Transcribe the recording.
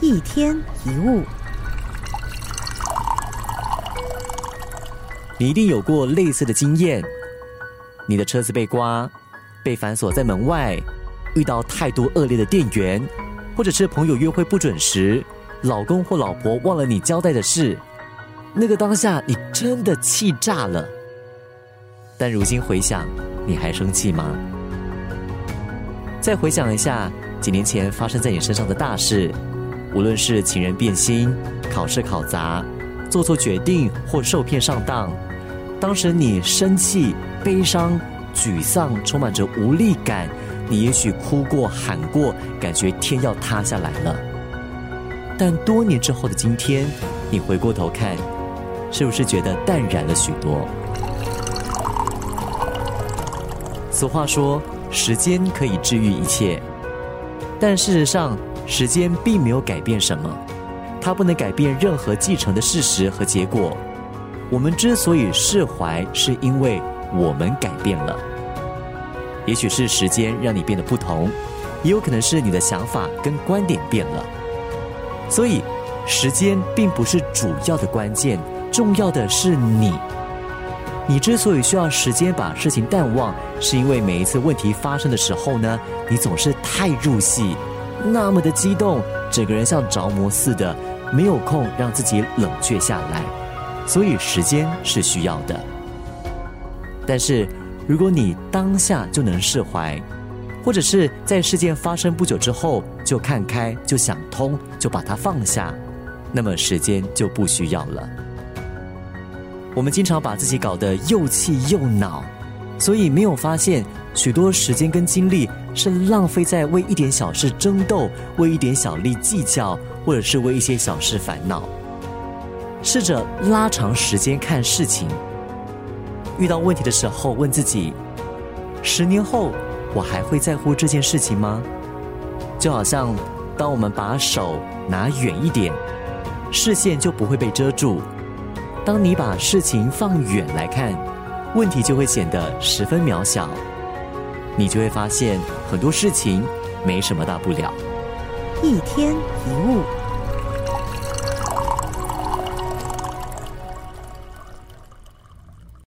一天一物，你一定有过类似的经验：你的车子被刮，被反锁在门外，遇到太多恶劣的店员，或者是朋友约会不准时，老公或老婆忘了你交代的事，那个当下你真的气炸了。但如今回想，你还生气吗？再回想一下几年前发生在你身上的大事，无论是情人变心、考试考砸、做错决定或受骗上当，当时你生气、悲伤、沮丧，充满着无力感。你也许哭过、喊过，感觉天要塌下来了。但多年之后的今天，你回过头看，是不是觉得淡然了许多？俗话说。时间可以治愈一切，但事实上，时间并没有改变什么。它不能改变任何继承的事实和结果。我们之所以释怀，是因为我们改变了。也许是时间让你变得不同，也有可能是你的想法跟观点变了。所以，时间并不是主要的关键，重要的是你。你之所以需要时间把事情淡忘，是因为每一次问题发生的时候呢，你总是太入戏，那么的激动，整个人像着魔似的，没有空让自己冷却下来。所以时间是需要的。但是如果你当下就能释怀，或者是在事件发生不久之后就看开、就想通、就把它放下，那么时间就不需要了。我们经常把自己搞得又气又恼，所以没有发现许多时间跟精力是浪费在为一点小事争斗、为一点小利计较，或者是为一些小事烦恼。试着拉长时间看事情，遇到问题的时候问自己：十年后我还会在乎这件事情吗？就好像当我们把手拿远一点，视线就不会被遮住。当你把事情放远来看，问题就会显得十分渺小，你就会发现很多事情没什么大不了。一天一物。